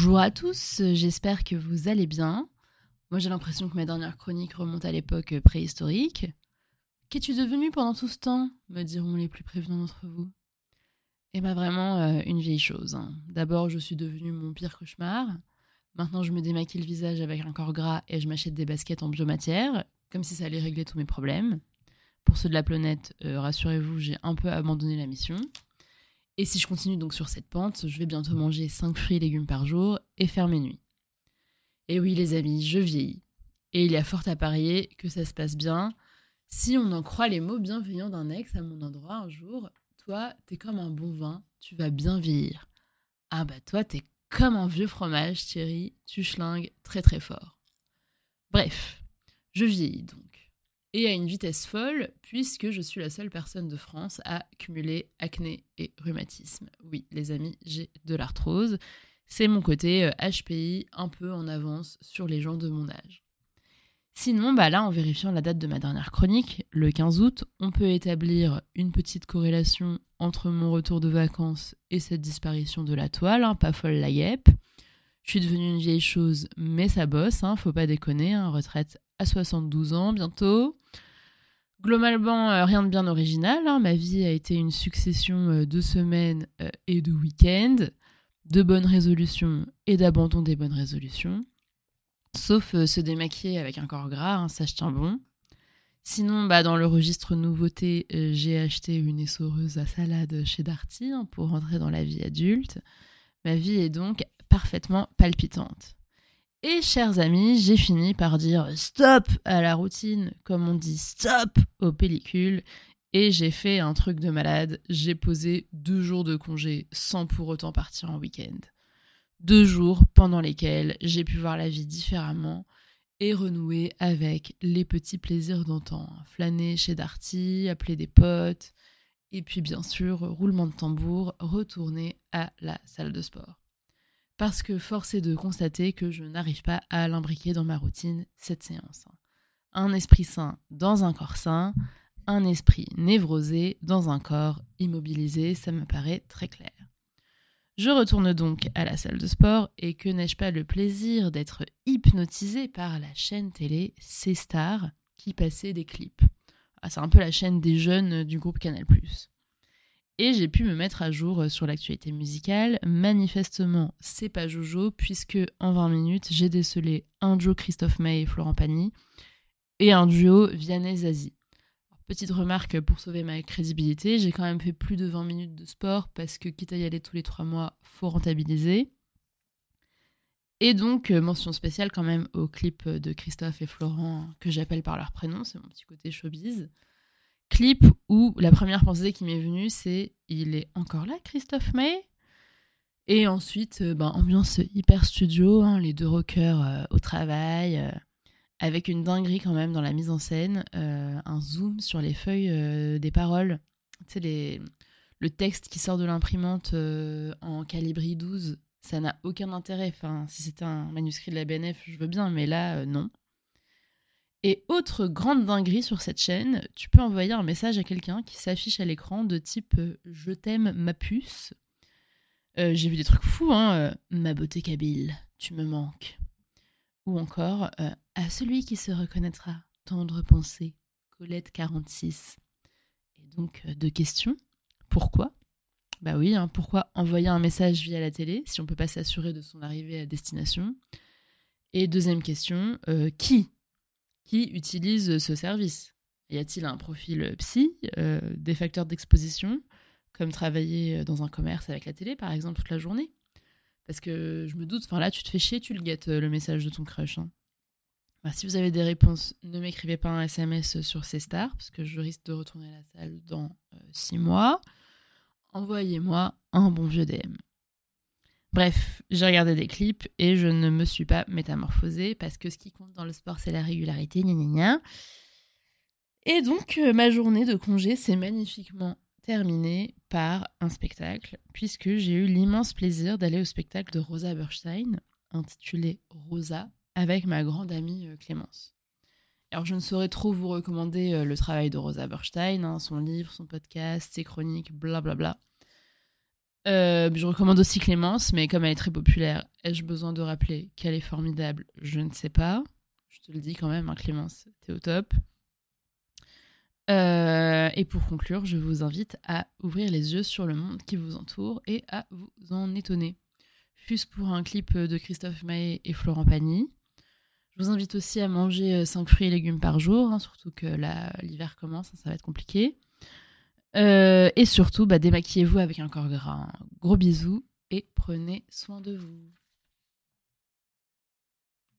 Bonjour à tous, j'espère que vous allez bien. Moi j'ai l'impression que ma dernière chronique remonte à l'époque préhistorique. Qu'es-tu devenu pendant tout ce temps me diront les plus prévenants d'entre vous? Eh bien vraiment euh, une vieille chose. hein. D'abord je suis devenue mon pire cauchemar. Maintenant je me démaquille le visage avec un corps gras et je m'achète des baskets en biomatière, comme si ça allait régler tous mes problèmes. Pour ceux de la planète, euh, rassurez-vous, j'ai un peu abandonné la mission. Et si je continue donc sur cette pente, je vais bientôt manger 5 fruits et légumes par jour et faire mes nuits. Et oui les amis, je vieillis. Et il y a fort à parier que ça se passe bien. Si on en croit les mots bienveillants d'un ex à mon endroit un jour, toi, t'es comme un bon vin, tu vas bien vieillir. Ah bah toi, t'es comme un vieux fromage, Thierry, tu schlingues très très fort. Bref, je vieillis donc. Et à une vitesse folle, puisque je suis la seule personne de France à cumuler acné et rhumatisme. Oui, les amis, j'ai de l'arthrose. C'est mon côté euh, HPI un peu en avance sur les gens de mon âge. Sinon, bah là, en vérifiant la date de ma dernière chronique, le 15 août, on peut établir une petite corrélation entre mon retour de vacances et cette disparition de la toile, hein, pas folle la guêpe. Je suis devenue une vieille chose, mais ça bosse, hein, faut pas déconner, hein, retraite à 72 ans bientôt. Globalement, euh, rien de bien original, hein, ma vie a été une succession euh, de semaines euh, et de week-ends, de bonnes résolutions et d'abandon des bonnes résolutions. Sauf se démaquiller avec un corps gras, hein, ça je tiens bon. Sinon, bah, dans le registre nouveauté, j'ai acheté une essoreuse à salade chez Darty hein, pour rentrer dans la vie adulte. Ma vie est donc parfaitement palpitante. Et chers amis, j'ai fini par dire stop à la routine, comme on dit stop aux pellicules. Et j'ai fait un truc de malade, j'ai posé deux jours de congé sans pour autant partir en week-end deux jours pendant lesquels j'ai pu voir la vie différemment et renouer avec les petits plaisirs d'antan. Flâner chez Darty, appeler des potes, et puis bien sûr, roulement de tambour, retourner à la salle de sport. Parce que force est de constater que je n'arrive pas à l'imbriquer dans ma routine cette séance. Un esprit sain dans un corps sain, un esprit névrosé dans un corps immobilisé, ça me paraît très clair. Je retourne donc à la salle de sport et que n'ai-je pas le plaisir d'être hypnotisée par la chaîne télé C-Star qui passait des clips. Ah, c'est un peu la chaîne des jeunes du groupe Canal+. Et j'ai pu me mettre à jour sur l'actualité musicale. Manifestement, c'est pas Jojo puisque en 20 minutes, j'ai décelé un duo Christophe May et Florent Pagny et un duo Vianney-Zazie. Petite remarque pour sauver ma crédibilité, j'ai quand même fait plus de 20 minutes de sport parce que quitte à y aller tous les 3 mois, faut rentabiliser. Et donc, euh, mention spéciale quand même au clip de Christophe et Florent que j'appelle par leur prénom, c'est mon petit côté showbiz. Clip où la première pensée qui m'est venue, c'est il est encore là, Christophe May? Et ensuite, euh, ben, ambiance hyper studio, hein, les deux rockers euh, au travail, euh, avec une dinguerie quand même dans la mise en scène, un zoom sur les feuilles des paroles. Tu les, le texte qui sort de l'imprimante en calibri 12, ça n'a aucun intérêt. Enfin, si c'était un manuscrit de la BNF, je veux bien, mais là, non. Et autre grande dinguerie sur cette chaîne, tu peux envoyer un message à quelqu'un qui s'affiche à l'écran de type euh, Je t'aime ma puce. Euh, J'ai vu des trucs fous, hein. euh, ma beauté kabyle, tu me manques. Ou encore euh, À celui qui se reconnaîtra, tendre pensée, Colette 46. Et donc, euh, deux questions. Pourquoi? Bah oui, hein, pourquoi envoyer un message via la télé si on peut pas s'assurer de son arrivée à destination? Et deuxième question, euh, qui? Qui utilise ce service Y a-t-il un profil psy, euh, des facteurs d'exposition, comme travailler dans un commerce avec la télé, par exemple, toute la journée? Parce que je me doute, enfin là, tu te fais chier, tu le guettes, euh, le message de ton crush. hein. Bah, si vous avez des réponses, ne m'écrivez pas un SMS sur ces stars, parce que je risque de retourner à la salle dans euh, six mois. Envoyez-moi un bon vieux DM. Bref, j'ai regardé des clips et je ne me suis pas métamorphosée parce que ce qui compte dans le sport, c'est la régularité, gna gna gna. Et donc, euh, ma journée de congé s'est magnifiquement terminée par un spectacle, puisque j'ai eu l'immense plaisir d'aller au spectacle de Rosa Berstein, intitulé Rosa, avec ma grande amie euh, Clémence. Alors, je ne saurais trop vous recommander euh, le travail de Rosa Berstein, hein, son livre, son podcast, ses chroniques, blablabla. Euh, je recommande aussi Clémence, mais comme elle est très populaire, ai-je besoin de rappeler qu'elle est formidable? Je ne sais pas. Je te le dis quand même, hein, Clémence, t'es au top. Euh, et pour conclure, je vous invite à ouvrir les yeux sur le monde qui vous entoure et à vous en étonner. Fût-ce pour un clip de Christophe Maé et Florent Pagny. Je vous invite aussi à manger 5 fruits et légumes par jour, hein, surtout que l'hiver commence, hein, ça va être compliqué. Euh, et surtout, bah, démaquillez-vous avec un corps gras. Gros bisous et prenez soin de vous.